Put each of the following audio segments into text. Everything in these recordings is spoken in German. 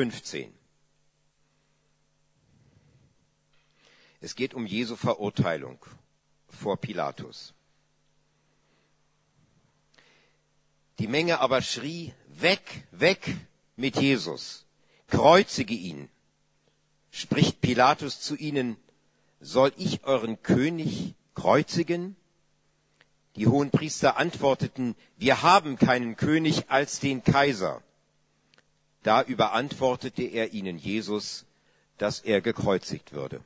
15. Es geht um Jesu Verurteilung vor Pilatus. Die Menge aber schrie, weg, weg mit Jesus, kreuzige ihn. Spricht Pilatus zu ihnen, soll ich euren König kreuzigen? Die Hohenpriester antworteten, wir haben keinen König als den Kaiser. Da überantwortete er ihnen Jesus, dass er gekreuzigt würde.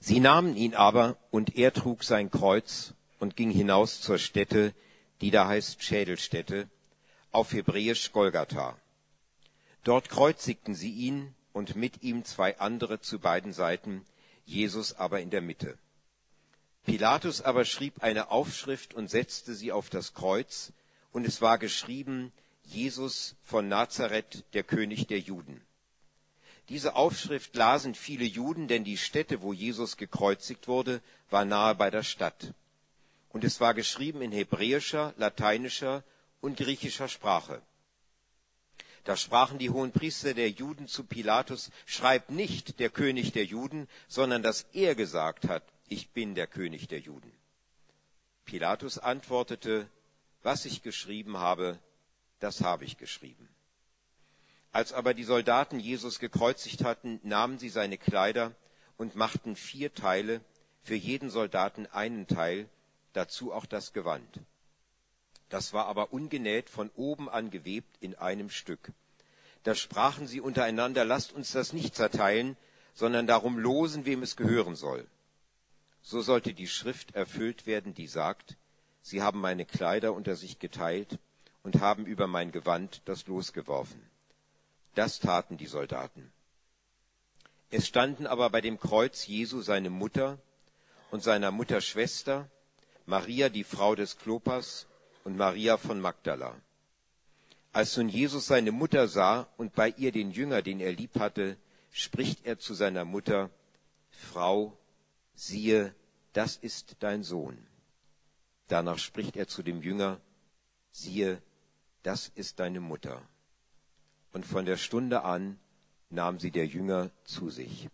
Sie nahmen ihn aber, und er trug sein Kreuz und ging hinaus zur Stätte, die da heißt Schädelstätte, auf Hebräisch Golgatha. Dort kreuzigten sie ihn und mit ihm zwei andere zu beiden Seiten, Jesus aber in der Mitte. Pilatus aber schrieb eine Aufschrift und setzte sie auf das Kreuz, und es war geschrieben, Jesus von Nazareth, der König der Juden. Diese Aufschrift lasen viele Juden, denn die Stätte, wo Jesus gekreuzigt wurde, war nahe bei der Stadt. Und es war geschrieben in hebräischer, lateinischer und griechischer Sprache. Da sprachen die hohen Priester der Juden zu Pilatus, schreib nicht der König der Juden, sondern dass er gesagt hat, ich bin der König der Juden. Pilatus antwortete, was ich geschrieben habe, das habe ich geschrieben. Als aber die Soldaten Jesus gekreuzigt hatten, nahmen sie seine Kleider und machten vier Teile, für jeden Soldaten einen Teil, dazu auch das Gewand. Das war aber ungenäht von oben an gewebt in einem Stück. Da sprachen sie untereinander, lasst uns das nicht zerteilen, sondern darum losen, wem es gehören soll. So sollte die Schrift erfüllt werden, die sagt, sie haben meine Kleider unter sich geteilt und haben über mein Gewand das Los geworfen. Das taten die Soldaten. Es standen aber bei dem Kreuz Jesu seine Mutter und seiner Mutter Schwester, Maria, die Frau des Klopas, und Maria von Magdala. Als nun Jesus seine Mutter sah und bei ihr den Jünger, den er lieb hatte, spricht er zu seiner Mutter, Frau, siehe, das ist dein Sohn. Danach spricht er zu dem Jünger, siehe, das ist deine Mutter und von der Stunde an nahm sie der Jünger zu sich.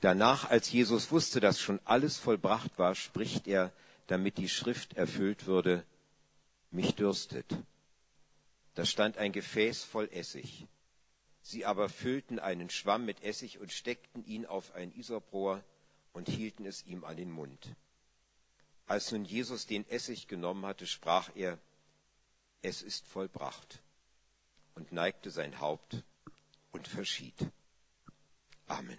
Danach, als Jesus wusste, dass schon alles vollbracht war, spricht er, damit die Schrift erfüllt würde, mich dürstet. Da stand ein Gefäß voll Essig. Sie aber füllten einen Schwamm mit Essig und steckten ihn auf ein Isoprohr und hielten es ihm an den Mund. Als nun Jesus den Essig genommen hatte, sprach er, es ist vollbracht und neigte sein Haupt und verschied. Amen.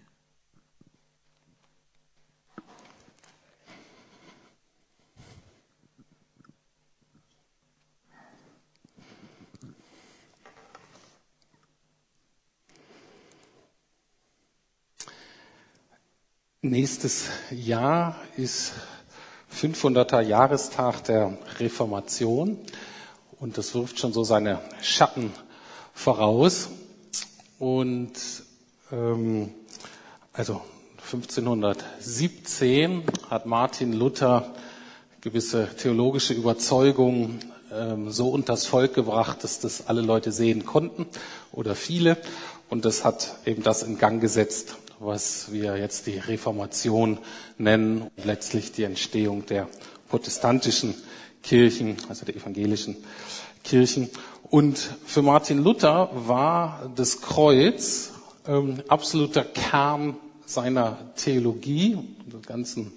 Nächstes Jahr ist 500er Jahrestag der Reformation und das wirft schon so seine Schatten voraus. Und ähm, also 1517 hat Martin Luther gewisse theologische Überzeugungen ähm, so unters Volk gebracht, dass das alle Leute sehen konnten oder viele. Und das hat eben das in Gang gesetzt, was wir jetzt die Reformation nennen und letztlich die Entstehung der protestantischen Kirchen, also der evangelischen Kirchen. Und für Martin Luther war das Kreuz ähm, absoluter Kern seiner Theologie, der ganzen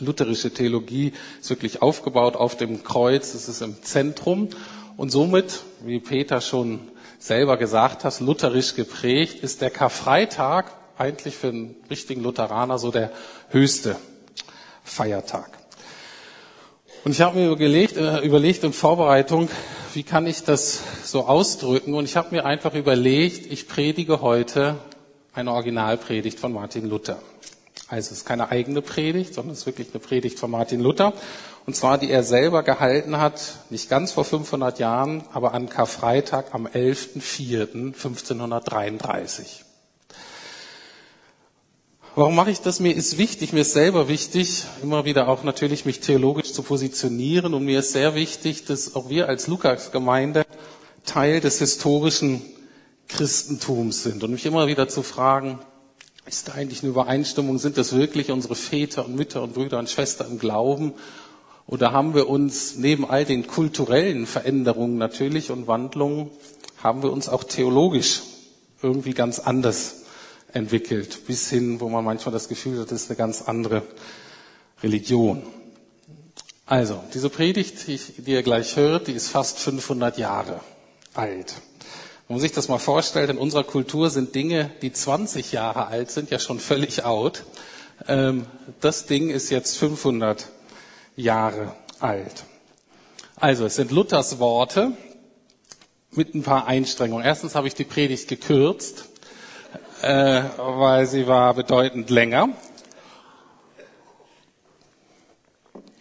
lutherische Theologie ist wirklich aufgebaut auf dem Kreuz, es ist im Zentrum und somit, wie Peter schon selber gesagt hat, lutherisch geprägt, ist der Karfreitag eigentlich für einen richtigen Lutheraner so der höchste Feiertag. Und ich habe mir überlegt, äh, überlegt in Vorbereitung, wie kann ich das so ausdrücken? Und ich habe mir einfach überlegt, ich predige heute eine Originalpredigt von Martin Luther. Also es ist keine eigene Predigt, sondern es ist wirklich eine Predigt von Martin Luther. Und zwar, die er selber gehalten hat, nicht ganz vor 500 Jahren, aber an Karfreitag am 11.04.1533. Warum mache ich das? Mir ist wichtig, mir ist selber wichtig, immer wieder auch natürlich mich theologisch zu positionieren. Und mir ist sehr wichtig, dass auch wir als Lukas-Gemeinde Teil des historischen Christentums sind und mich immer wieder zu fragen, ist da eigentlich eine Übereinstimmung? Sind das wirklich unsere Väter und Mütter und Brüder und Schwestern im Glauben? Oder haben wir uns neben all den kulturellen Veränderungen natürlich und Wandlungen, haben wir uns auch theologisch irgendwie ganz anders entwickelt, bis hin, wo man manchmal das Gefühl hat, das ist eine ganz andere Religion. Also, diese Predigt, die ihr gleich hört, die ist fast 500 Jahre alt. Wenn man sich das mal vorstellt, in unserer Kultur sind Dinge, die 20 Jahre alt sind, ja schon völlig out. Ähm, das Ding ist jetzt 500 Jahre alt. Also, es sind Luthers Worte mit ein paar Einstrengungen. Erstens habe ich die Predigt gekürzt, äh, weil sie war bedeutend länger.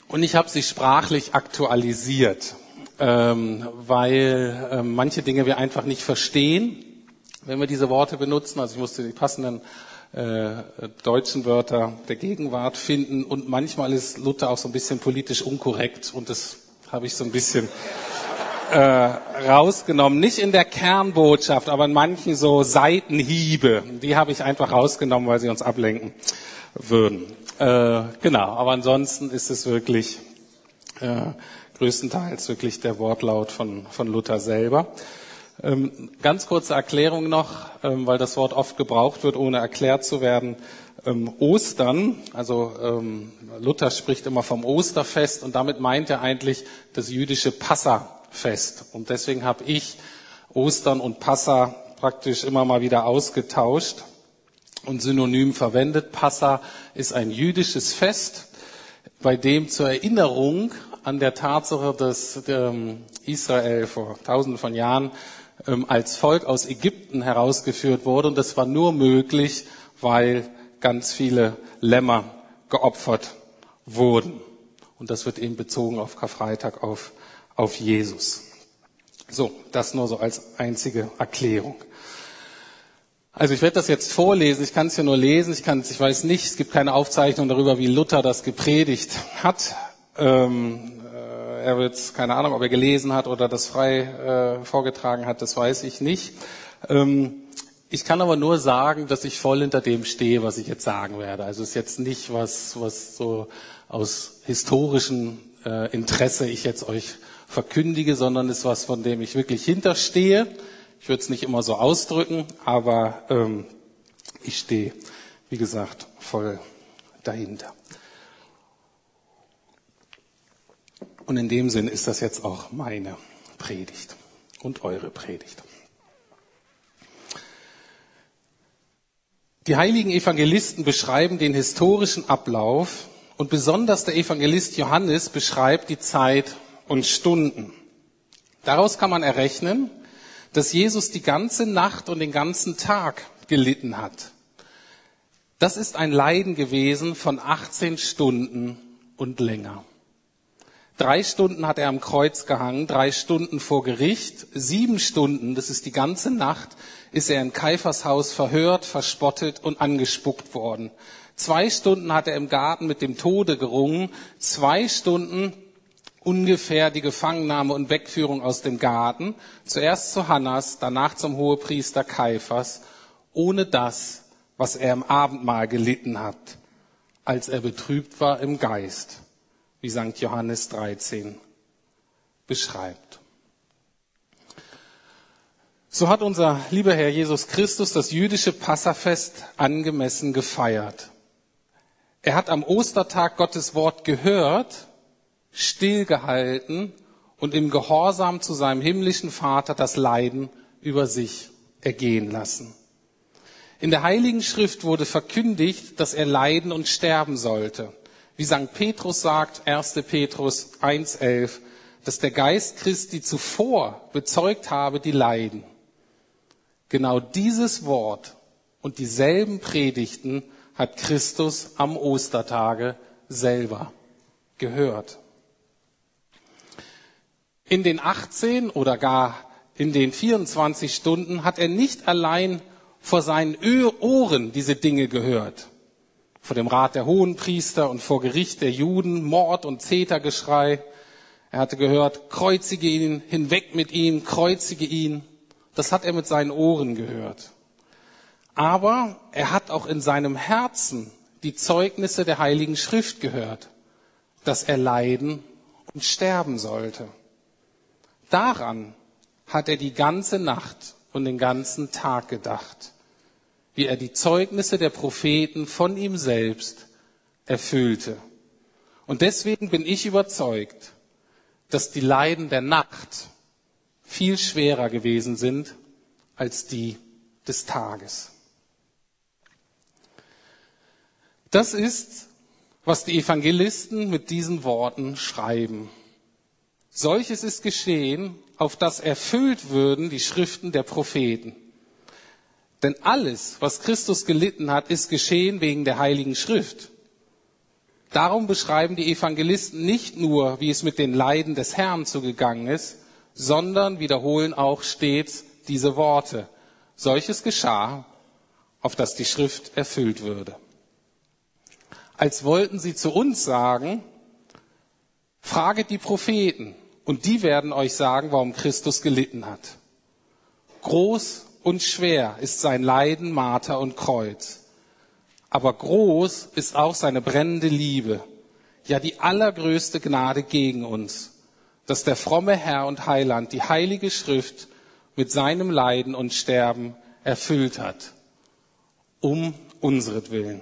Und ich habe sie sprachlich aktualisiert, ähm, weil äh, manche Dinge wir einfach nicht verstehen, wenn wir diese Worte benutzen. Also ich musste die passenden äh, deutschen Wörter der Gegenwart finden. Und manchmal ist Luther auch so ein bisschen politisch unkorrekt und das habe ich so ein bisschen äh, rausgenommen. Nicht in der Kernbotschaft, aber in manchen so Seitenhiebe. Die habe ich einfach rausgenommen, weil sie uns ablenken würden. Äh, genau, aber ansonsten ist es wirklich äh, größtenteils wirklich der Wortlaut von, von Luther selber. Ähm, ganz kurze Erklärung noch, ähm, weil das Wort oft gebraucht wird, ohne erklärt zu werden. Ähm, Ostern, also ähm, Luther spricht immer vom Osterfest und damit meint er eigentlich das jüdische Passafest. Und deswegen habe ich Ostern und Passa praktisch immer mal wieder ausgetauscht und synonym verwendet. Passa ist ein jüdisches Fest, bei dem zur Erinnerung an der Tatsache, dass ähm, Israel vor tausenden von Jahren ähm, als Volk aus Ägypten herausgeführt wurde. Und das war nur möglich, weil ganz viele Lämmer geopfert wurden. Und das wird eben bezogen auf Karfreitag, auf, auf Jesus. So, das nur so als einzige Erklärung. Also ich werde das jetzt vorlesen, ich kann es ja nur lesen, ich, kann, ich weiß nicht, es gibt keine Aufzeichnung darüber, wie Luther das gepredigt hat. Ähm, äh, er wird, keine Ahnung, ob er gelesen hat oder das frei äh, vorgetragen hat, das weiß ich nicht. Ähm, ich kann aber nur sagen, dass ich voll hinter dem stehe, was ich jetzt sagen werde. Also es ist jetzt nicht was, was so aus historischem äh, Interesse ich jetzt euch verkündige, sondern ist was, von dem ich wirklich hinterstehe ich würde es nicht immer so ausdrücken, aber ähm, ich stehe, wie gesagt, voll dahinter. Und in dem Sinn ist das jetzt auch meine Predigt und eure Predigt. Die heiligen Evangelisten beschreiben den historischen Ablauf und besonders der Evangelist Johannes beschreibt die Zeit und Stunden. Daraus kann man errechnen, dass Jesus die ganze Nacht und den ganzen Tag gelitten hat. Das ist ein Leiden gewesen von 18 Stunden und länger. Drei Stunden hat er am Kreuz gehangen, drei Stunden vor Gericht, sieben Stunden, das ist die ganze Nacht, ist er in Kaifers Haus verhört, verspottet und angespuckt worden. Zwei Stunden hat er im Garten mit dem Tode gerungen, zwei Stunden ungefähr die Gefangennahme und Wegführung aus dem Garten, zuerst zu Hannas, danach zum Hohepriester Kaiphas, ohne das, was er im Abendmahl gelitten hat, als er betrübt war im Geist, wie St. Johannes 13 beschreibt. So hat unser lieber Herr Jesus Christus das jüdische Passafest angemessen gefeiert. Er hat am Ostertag Gottes Wort gehört stillgehalten und im Gehorsam zu seinem himmlischen Vater das Leiden über sich ergehen lassen. In der Heiligen Schrift wurde verkündigt, dass er leiden und sterben sollte. Wie St. Petrus sagt, 1. Petrus 1.11, dass der Geist Christi zuvor bezeugt habe, die leiden. Genau dieses Wort und dieselben Predigten hat Christus am Ostertage selber gehört. In den 18 oder gar in den 24 Stunden hat er nicht allein vor seinen Ohren diese Dinge gehört. Vor dem Rat der Hohenpriester und vor Gericht der Juden, Mord und Zetergeschrei. Er hatte gehört, kreuzige ihn, hinweg mit ihm, kreuzige ihn. das hat er mit seinen Ohren gehört. Aber er hat auch in seinem Herzen die Zeugnisse der Heiligen Schrift gehört, dass er leiden und sterben sollte. Daran hat er die ganze Nacht und den ganzen Tag gedacht, wie er die Zeugnisse der Propheten von ihm selbst erfüllte. Und deswegen bin ich überzeugt, dass die Leiden der Nacht viel schwerer gewesen sind als die des Tages. Das ist, was die Evangelisten mit diesen Worten schreiben. Solches ist geschehen, auf das erfüllt würden die Schriften der Propheten. Denn alles, was Christus gelitten hat, ist geschehen wegen der Heiligen Schrift. Darum beschreiben die Evangelisten nicht nur, wie es mit den Leiden des Herrn zugegangen ist, sondern wiederholen auch stets diese Worte. Solches geschah, auf das die Schrift erfüllt würde. Als wollten sie zu uns sagen, fraget die Propheten und die werden euch sagen, warum Christus gelitten hat. Groß und schwer ist sein Leiden, Marter und Kreuz. Aber groß ist auch seine brennende Liebe, ja die allergrößte Gnade gegen uns, dass der fromme Herr und Heiland die heilige Schrift mit seinem Leiden und Sterben erfüllt hat, um unseretwillen.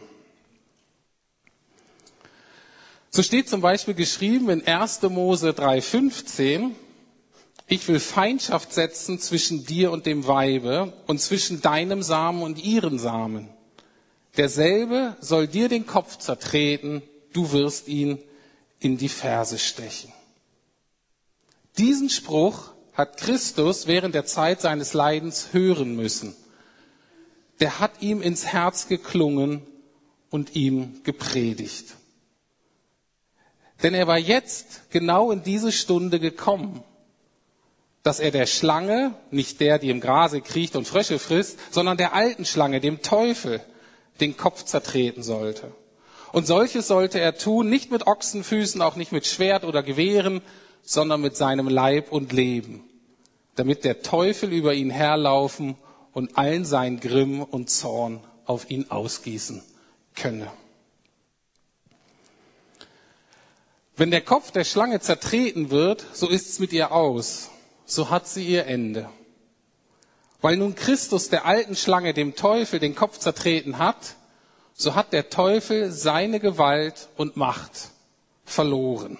So steht zum Beispiel geschrieben in 1. Mose 3,15, ich will Feindschaft setzen zwischen dir und dem Weibe und zwischen deinem Samen und ihren Samen. Derselbe soll dir den Kopf zertreten, du wirst ihn in die Ferse stechen. Diesen Spruch hat Christus während der Zeit seines Leidens hören müssen. Der hat ihm ins Herz geklungen und ihm gepredigt. Denn er war jetzt genau in diese Stunde gekommen, dass er der Schlange, nicht der, die im Grase kriecht und Frösche frisst, sondern der alten Schlange, dem Teufel, den Kopf zertreten sollte. Und solches sollte er tun, nicht mit Ochsenfüßen, auch nicht mit Schwert oder Gewehren, sondern mit seinem Leib und Leben, damit der Teufel über ihn herlaufen und allen sein Grimm und Zorn auf ihn ausgießen könne. Wenn der Kopf der Schlange zertreten wird, so ist's mit ihr aus. So hat sie ihr Ende. Weil nun Christus der alten Schlange, dem Teufel, den Kopf zertreten hat, so hat der Teufel seine Gewalt und Macht verloren.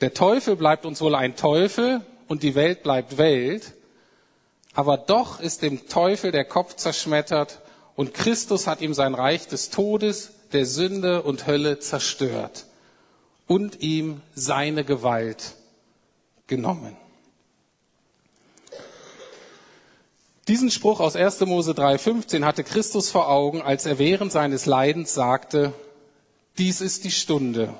Der Teufel bleibt uns wohl ein Teufel und die Welt bleibt Welt, aber doch ist dem Teufel der Kopf zerschmettert und Christus hat ihm sein Reich des Todes, der Sünde und Hölle zerstört und ihm seine Gewalt genommen. Diesen Spruch aus 1. Mose 3,15 hatte Christus vor Augen, als er während seines Leidens sagte, dies ist die Stunde,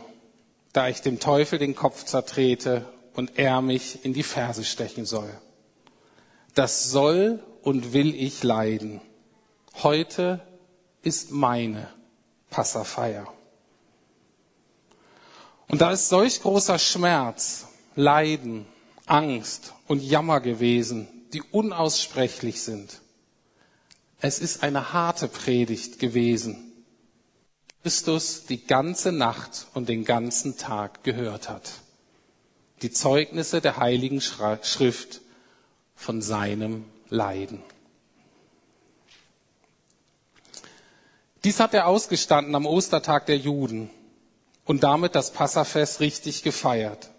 da ich dem Teufel den Kopf zertrete und er mich in die Ferse stechen soll. Das soll und will ich leiden. Heute ist meine Passafeier. Und da ist solch großer Schmerz, Leiden, Angst und Jammer gewesen, die unaussprechlich sind. Es ist eine harte Predigt gewesen. Christus die ganze Nacht und den ganzen Tag gehört hat. Die Zeugnisse der Heiligen Schrift von seinem Leiden. Dies hat er ausgestanden am Ostertag der Juden und damit das Passafest richtig gefeiert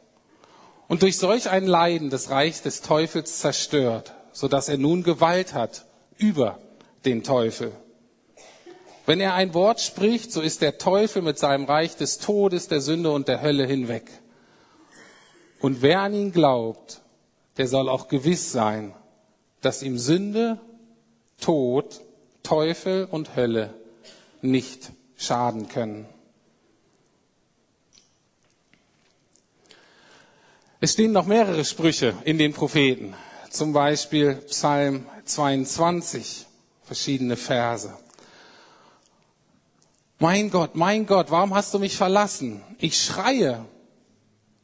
und durch solch ein Leiden das Reich des Teufels zerstört, so dass er nun Gewalt hat über den Teufel. Wenn er ein Wort spricht, so ist der Teufel mit seinem Reich des Todes, der Sünde und der Hölle hinweg. Und wer an ihn glaubt, der soll auch gewiss sein, dass ihm Sünde, Tod, Teufel und Hölle nicht schaden können. Es stehen noch mehrere Sprüche in den Propheten, zum Beispiel Psalm 22, verschiedene Verse. Mein Gott, mein Gott, warum hast du mich verlassen? Ich schreie,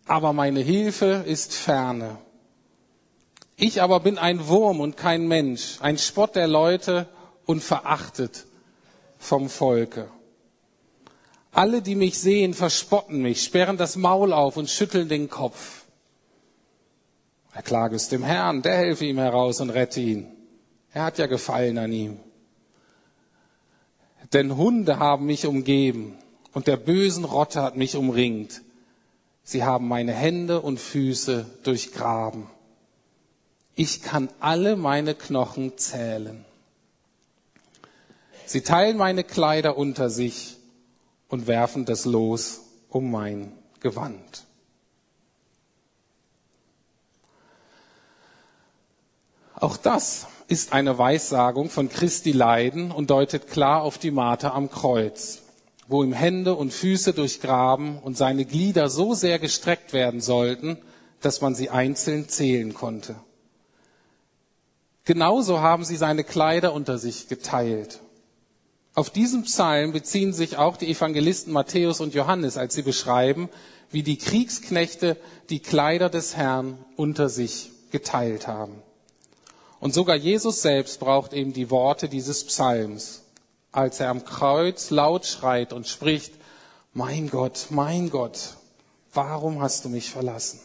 aber meine Hilfe ist ferne. Ich aber bin ein Wurm und kein Mensch, ein Spott der Leute und verachtet vom Volke. Alle, die mich sehen, verspotten mich, sperren das Maul auf und schütteln den Kopf. Er klage es dem Herrn, der helfe ihm heraus und rette ihn. Er hat ja Gefallen an ihm. Denn Hunde haben mich umgeben und der bösen Rotte hat mich umringt. Sie haben meine Hände und Füße durchgraben. Ich kann alle meine Knochen zählen. Sie teilen meine Kleider unter sich und werfen das Los um mein Gewand. Auch das ist eine Weissagung von Christi Leiden und deutet klar auf die Marter am Kreuz, wo ihm Hände und Füße durchgraben und seine Glieder so sehr gestreckt werden sollten, dass man sie einzeln zählen konnte. Genauso haben sie seine Kleider unter sich geteilt. Auf diesen Psalm beziehen sich auch die Evangelisten Matthäus und Johannes, als sie beschreiben, wie die Kriegsknechte die Kleider des Herrn unter sich geteilt haben. Und sogar Jesus selbst braucht eben die Worte dieses Psalms, als er am Kreuz laut schreit und spricht, mein Gott, mein Gott, warum hast du mich verlassen?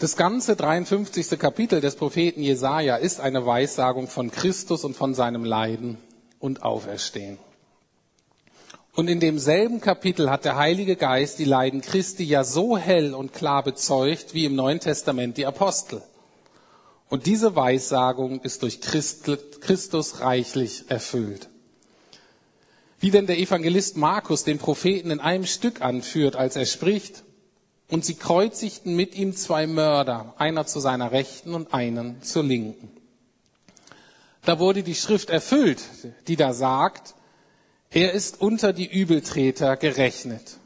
Das ganze 53. Kapitel des Propheten Jesaja ist eine Weissagung von Christus und von seinem Leiden und Auferstehen. Und in demselben Kapitel hat der Heilige Geist die Leiden Christi ja so hell und klar bezeugt wie im Neuen Testament die Apostel. Und diese Weissagung ist durch Christus reichlich erfüllt. Wie denn der Evangelist Markus den Propheten in einem Stück anführt, als er spricht, und sie kreuzigten mit ihm zwei Mörder, einer zu seiner Rechten und einen zur Linken. Da wurde die Schrift erfüllt, die da sagt, er ist unter die Übeltreter gerechnet.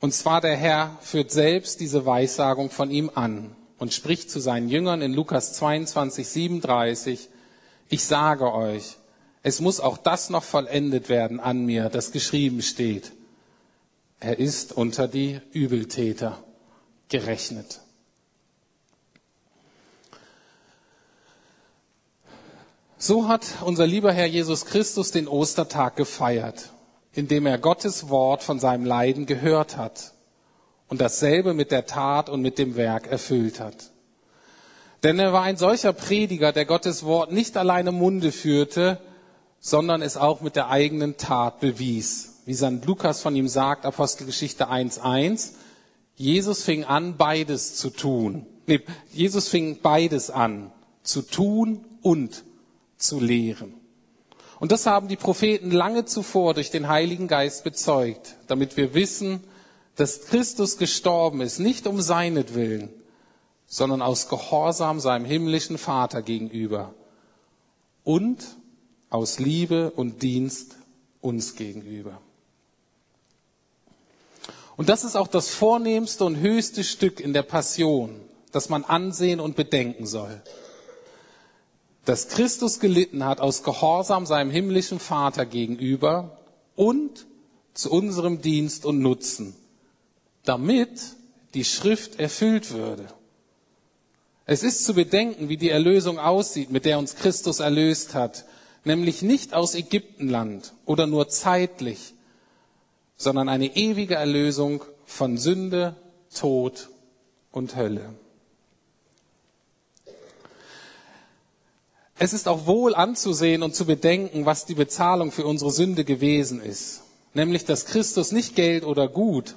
Und zwar der Herr führt selbst diese Weissagung von ihm an und spricht zu seinen Jüngern in Lukas 22, 37, ich sage euch, es muss auch das noch vollendet werden an mir, das geschrieben steht. Er ist unter die Übeltäter gerechnet. So hat unser lieber Herr Jesus Christus den Ostertag gefeiert, indem er Gottes Wort von seinem Leiden gehört hat und dasselbe mit der Tat und mit dem Werk erfüllt hat. Denn er war ein solcher Prediger, der Gottes Wort nicht alleine Munde führte, sondern es auch mit der eigenen Tat bewies wie St. Lukas von ihm sagt, Apostelgeschichte 1.1, Jesus fing an, beides zu tun. Nee, Jesus fing beides an, zu tun und zu lehren. Und das haben die Propheten lange zuvor durch den Heiligen Geist bezeugt, damit wir wissen, dass Christus gestorben ist, nicht um seinetwillen, sondern aus Gehorsam seinem himmlischen Vater gegenüber und aus Liebe und Dienst uns gegenüber. Und das ist auch das vornehmste und höchste Stück in der Passion, das man ansehen und bedenken soll. Dass Christus gelitten hat aus Gehorsam seinem himmlischen Vater gegenüber und zu unserem Dienst und Nutzen, damit die Schrift erfüllt würde. Es ist zu bedenken, wie die Erlösung aussieht, mit der uns Christus erlöst hat, nämlich nicht aus Ägyptenland oder nur zeitlich, sondern eine ewige Erlösung von Sünde, Tod und Hölle. Es ist auch wohl anzusehen und zu bedenken, was die Bezahlung für unsere Sünde gewesen ist. Nämlich, dass Christus nicht Geld oder Gut,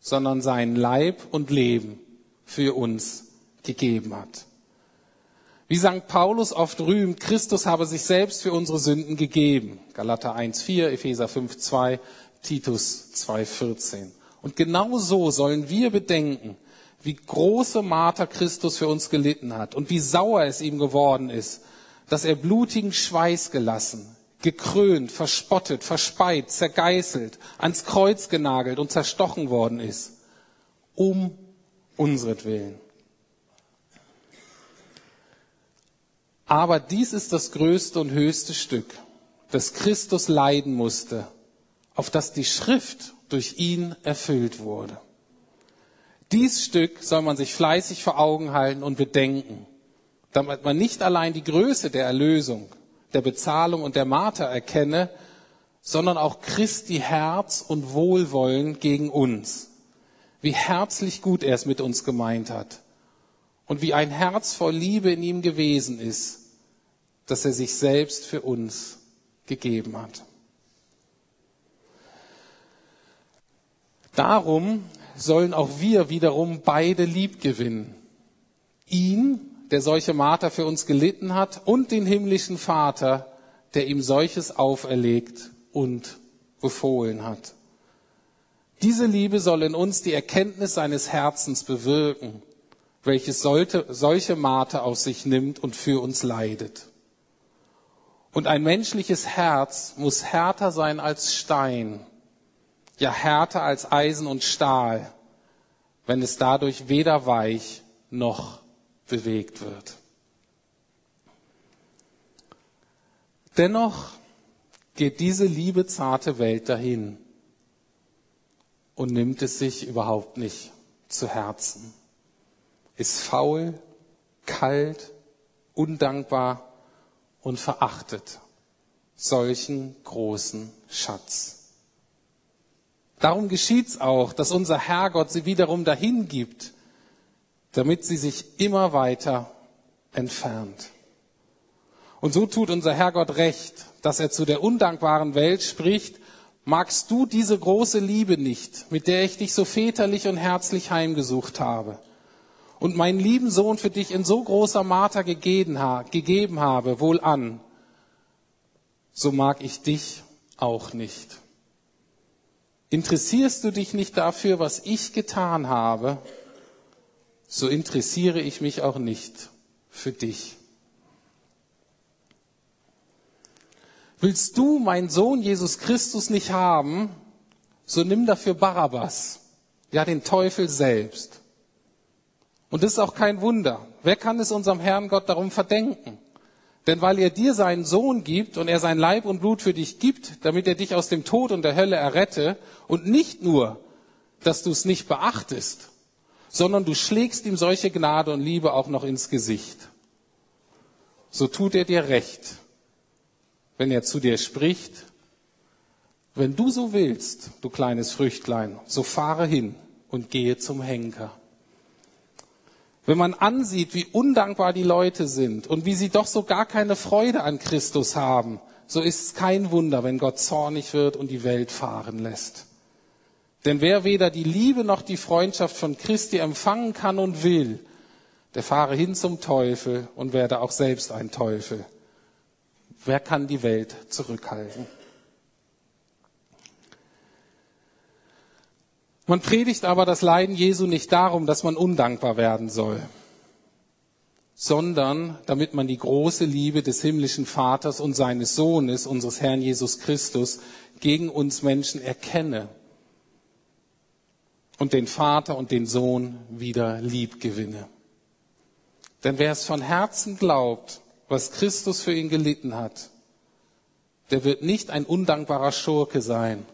sondern sein Leib und Leben für uns gegeben hat. Wie St. Paulus oft rühmt, Christus habe sich selbst für unsere Sünden gegeben. Galater 1,4, Epheser 5,2, Titus 2,14. Und genau so sollen wir bedenken, wie große Marter Christus für uns gelitten hat und wie sauer es ihm geworden ist, dass er blutigen Schweiß gelassen, gekrönt, verspottet, verspeit, zergeißelt, ans Kreuz genagelt und zerstochen worden ist, um unsretwillen. Aber dies ist das größte und höchste Stück, das Christus leiden musste, auf das die Schrift durch ihn erfüllt wurde. Dies Stück soll man sich fleißig vor Augen halten und bedenken, damit man nicht allein die Größe der Erlösung, der Bezahlung und der Marter erkenne, sondern auch Christi Herz und Wohlwollen gegen uns. Wie herzlich gut er es mit uns gemeint hat und wie ein Herz voll Liebe in ihm gewesen ist, dass er sich selbst für uns gegeben hat. Darum sollen auch wir wiederum beide lieb gewinnen. Ihn, der solche Marter für uns gelitten hat, und den himmlischen Vater, der ihm solches auferlegt und befohlen hat. Diese Liebe soll in uns die Erkenntnis seines Herzens bewirken, welches sollte, solche Marter auf sich nimmt und für uns leidet. Und ein menschliches Herz muss härter sein als Stein, ja härter als Eisen und Stahl, wenn es dadurch weder weich noch bewegt wird. Dennoch geht diese liebe zarte Welt dahin und nimmt es sich überhaupt nicht zu Herzen, ist faul, kalt, undankbar und verachtet solchen großen Schatz. Darum geschieht's auch, dass unser Herrgott sie wiederum dahin gibt, damit sie sich immer weiter entfernt. Und so tut unser Herrgott recht, dass er zu der undankbaren Welt spricht, magst du diese große Liebe nicht, mit der ich dich so väterlich und herzlich heimgesucht habe und meinen lieben Sohn für dich in so großer Marter gegeben, habe, wohl an, so mag ich dich auch nicht. Interessierst du dich nicht dafür, was ich getan habe, so interessiere ich mich auch nicht für dich. Willst du meinen Sohn Jesus Christus nicht haben, so nimm dafür Barabbas, ja den Teufel selbst. Und das ist auch kein Wunder. Wer kann es unserem Herrn Gott darum verdenken? Denn weil er dir seinen Sohn gibt und er sein Leib und Blut für dich gibt, damit er dich aus dem Tod und der Hölle errette, und nicht nur, dass du es nicht beachtest, sondern du schlägst ihm solche Gnade und Liebe auch noch ins Gesicht. So tut er dir recht, wenn er zu dir spricht, wenn du so willst, du kleines Früchtlein, so fahre hin und gehe zum Henker. Wenn man ansieht, wie undankbar die Leute sind und wie sie doch so gar keine Freude an Christus haben, so ist es kein Wunder, wenn Gott zornig wird und die Welt fahren lässt. Denn wer weder die Liebe noch die Freundschaft von Christi empfangen kann und will, der fahre hin zum Teufel und werde auch selbst ein Teufel. Wer kann die Welt zurückhalten? Man predigt aber das Leiden Jesu nicht darum, dass man undankbar werden soll, sondern damit man die große Liebe des himmlischen Vaters und seines Sohnes, unseres Herrn Jesus Christus, gegen uns Menschen erkenne und den Vater und den Sohn wieder lieb gewinne. Denn wer es von Herzen glaubt, was Christus für ihn gelitten hat, der wird nicht ein undankbarer Schurke sein,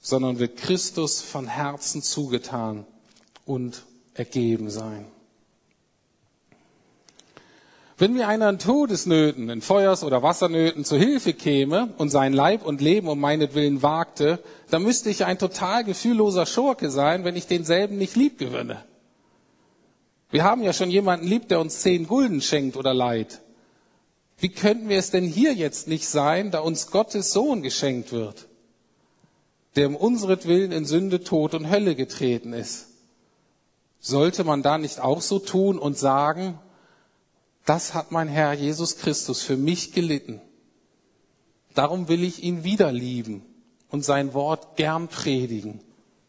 sondern wird Christus von Herzen zugetan und ergeben sein. Wenn mir einer in Todesnöten, in Feuers- oder Wassernöten zu Hilfe käme und sein Leib und Leben um meinetwillen wagte, dann müsste ich ein total gefühlloser Schurke sein, wenn ich denselben nicht lieb gewinne. Wir haben ja schon jemanden lieb, der uns zehn Gulden schenkt oder leiht. Wie könnten wir es denn hier jetzt nicht sein, da uns Gottes Sohn geschenkt wird? der um unseretwillen in Sünde, Tod und Hölle getreten ist. Sollte man da nicht auch so tun und sagen, das hat mein Herr Jesus Christus für mich gelitten. Darum will ich ihn wieder lieben und sein Wort gern predigen,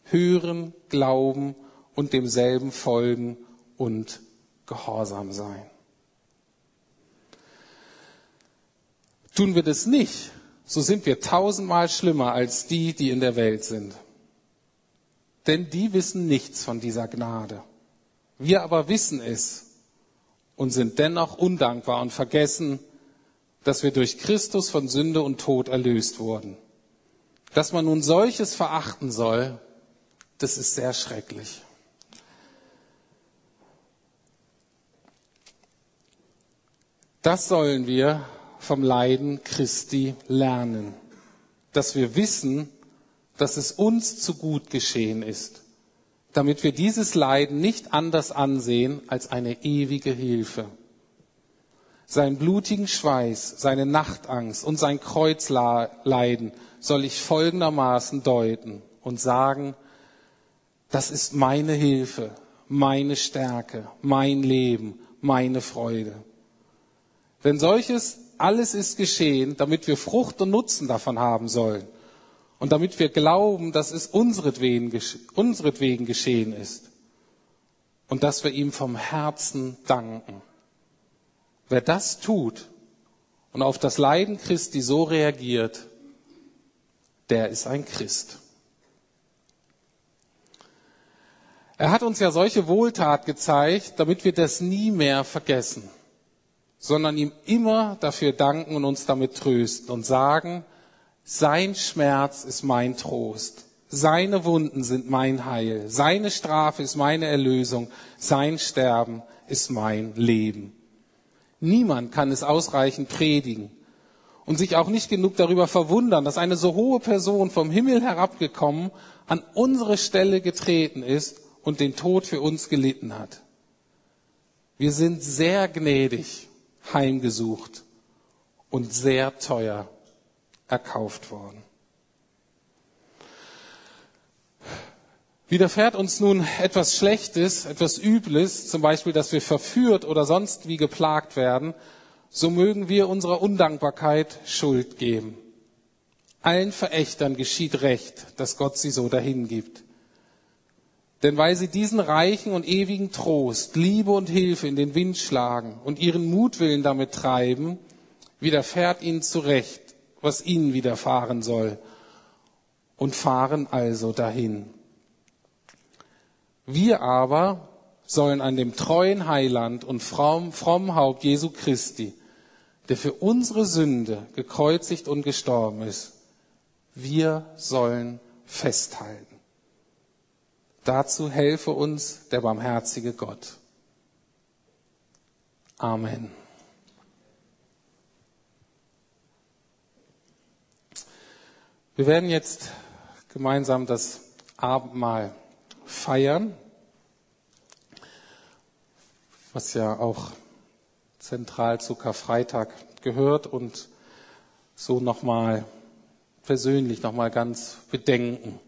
hören, glauben und demselben folgen und gehorsam sein. Tun wir das nicht, so sind wir tausendmal schlimmer als die, die in der Welt sind. Denn die wissen nichts von dieser Gnade. Wir aber wissen es. Und sind dennoch undankbar und vergessen, dass wir durch Christus von Sünde und Tod erlöst wurden. Dass man nun solches verachten soll, das ist sehr schrecklich. Das sollen wir vom Leiden Christi lernen, dass wir wissen, dass es uns zu gut geschehen ist, damit wir dieses Leiden nicht anders ansehen als eine ewige Hilfe. Sein blutigen Schweiß, seine Nachtangst und sein Kreuzleiden soll ich folgendermaßen deuten und sagen, das ist meine Hilfe, meine Stärke, mein Leben, meine Freude. Denn solches alles ist geschehen, damit wir Frucht und Nutzen davon haben sollen. Und damit wir glauben, dass es unseretwegen, unseretwegen geschehen ist. Und dass wir ihm vom Herzen danken. Wer das tut und auf das Leiden Christi so reagiert, der ist ein Christ. Er hat uns ja solche Wohltat gezeigt, damit wir das nie mehr vergessen sondern ihm immer dafür danken und uns damit trösten und sagen, sein Schmerz ist mein Trost, seine Wunden sind mein Heil, seine Strafe ist meine Erlösung, sein Sterben ist mein Leben. Niemand kann es ausreichend predigen und sich auch nicht genug darüber verwundern, dass eine so hohe Person vom Himmel herabgekommen an unsere Stelle getreten ist und den Tod für uns gelitten hat. Wir sind sehr gnädig heimgesucht und sehr teuer erkauft worden. Widerfährt uns nun etwas Schlechtes, etwas Übles, zum Beispiel, dass wir verführt oder sonst wie geplagt werden, so mögen wir unserer Undankbarkeit Schuld geben. Allen Verächtern geschieht Recht, dass Gott sie so dahingibt. Denn weil sie diesen reichen und ewigen Trost, Liebe und Hilfe in den Wind schlagen und ihren Mutwillen damit treiben, widerfährt ihnen zurecht, was ihnen widerfahren soll, und fahren also dahin. Wir aber sollen an dem treuen Heiland und frommen, frommen Haupt Jesu Christi, der für unsere Sünde gekreuzigt und gestorben ist, wir sollen festhalten. Dazu helfe uns der barmherzige Gott. Amen. Wir werden jetzt gemeinsam das Abendmahl feiern, was ja auch zentral zu Karfreitag gehört und so nochmal persönlich nochmal ganz bedenken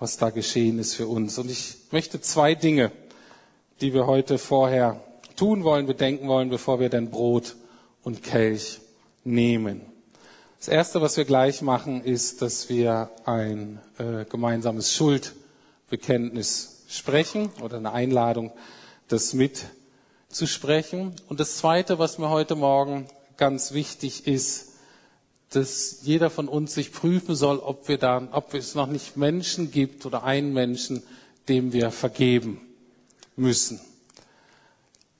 was da geschehen ist für uns. Und ich möchte zwei Dinge, die wir heute vorher tun wollen, bedenken wollen, bevor wir denn Brot und Kelch nehmen. Das Erste, was wir gleich machen, ist, dass wir ein äh, gemeinsames Schuldbekenntnis sprechen oder eine Einladung, das mitzusprechen. Und das Zweite, was mir heute Morgen ganz wichtig ist, dass jeder von uns sich prüfen soll, ob wir da, ob es noch nicht Menschen gibt oder einen Menschen, dem wir vergeben müssen.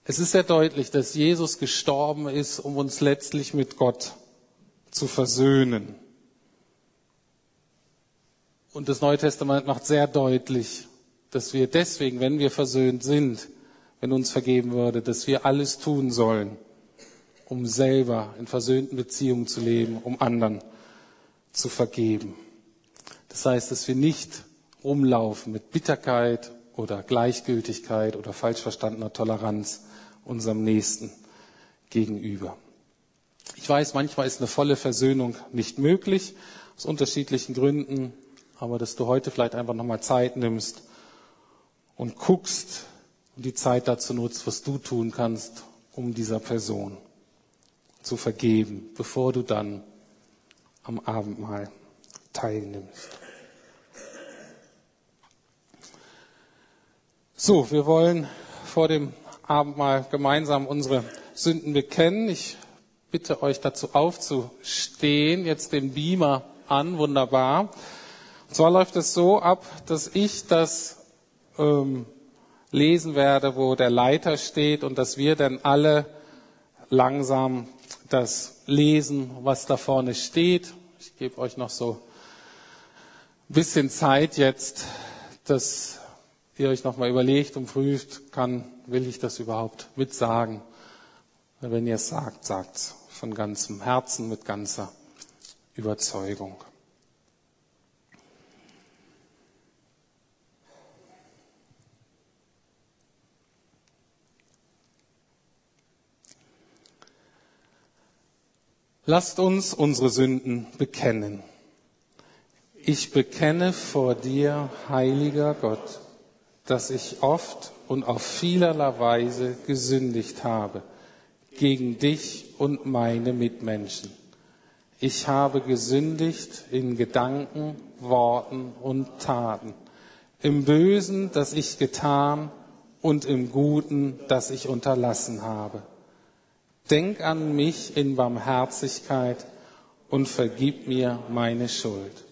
Es ist sehr deutlich, dass Jesus gestorben ist, um uns letztlich mit Gott zu versöhnen. Und das Neue Testament macht sehr deutlich, dass wir deswegen, wenn wir versöhnt sind, wenn uns vergeben würde, dass wir alles tun sollen, um selber in versöhnten Beziehungen zu leben, um anderen zu vergeben. Das heißt, dass wir nicht rumlaufen mit Bitterkeit oder Gleichgültigkeit oder falsch verstandener Toleranz unserem Nächsten gegenüber. Ich weiß, manchmal ist eine volle Versöhnung nicht möglich, aus unterschiedlichen Gründen, aber dass du heute vielleicht einfach nochmal Zeit nimmst und guckst und die Zeit dazu nutzt, was du tun kannst, um dieser Person zu vergeben, bevor du dann am Abendmahl teilnimmst. So, wir wollen vor dem Abendmahl gemeinsam unsere Sünden bekennen. Ich bitte euch dazu aufzustehen, jetzt den Beamer an, wunderbar. Und zwar läuft es so ab, dass ich das ähm, lesen werde, wo der Leiter steht und dass wir dann alle langsam das lesen, was da vorne steht. Ich gebe euch noch so ein bisschen Zeit jetzt, dass ihr euch nochmal überlegt und prüft, kann, will ich das überhaupt mitsagen? Wenn ihr es sagt, sagt von ganzem Herzen, mit ganzer Überzeugung. Lasst uns unsere Sünden bekennen. Ich bekenne vor dir, heiliger Gott, dass ich oft und auf vielerlei Weise gesündigt habe gegen dich und meine Mitmenschen. Ich habe gesündigt in Gedanken, Worten und Taten, im Bösen, das ich getan und im Guten, das ich unterlassen habe. Denk an mich in Barmherzigkeit und vergib mir meine Schuld.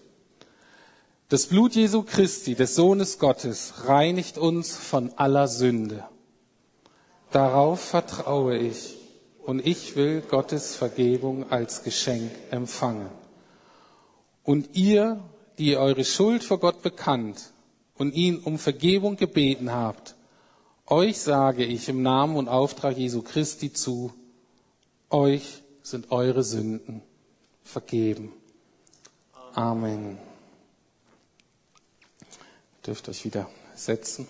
Das Blut Jesu Christi, des Sohnes Gottes, reinigt uns von aller Sünde. Darauf vertraue ich und ich will Gottes Vergebung als Geschenk empfangen. Und ihr, die eure Schuld vor Gott bekannt und ihn um Vergebung gebeten habt, euch sage ich im Namen und Auftrag Jesu Christi zu, euch sind eure Sünden vergeben. Amen. Dürft euch wieder setzen.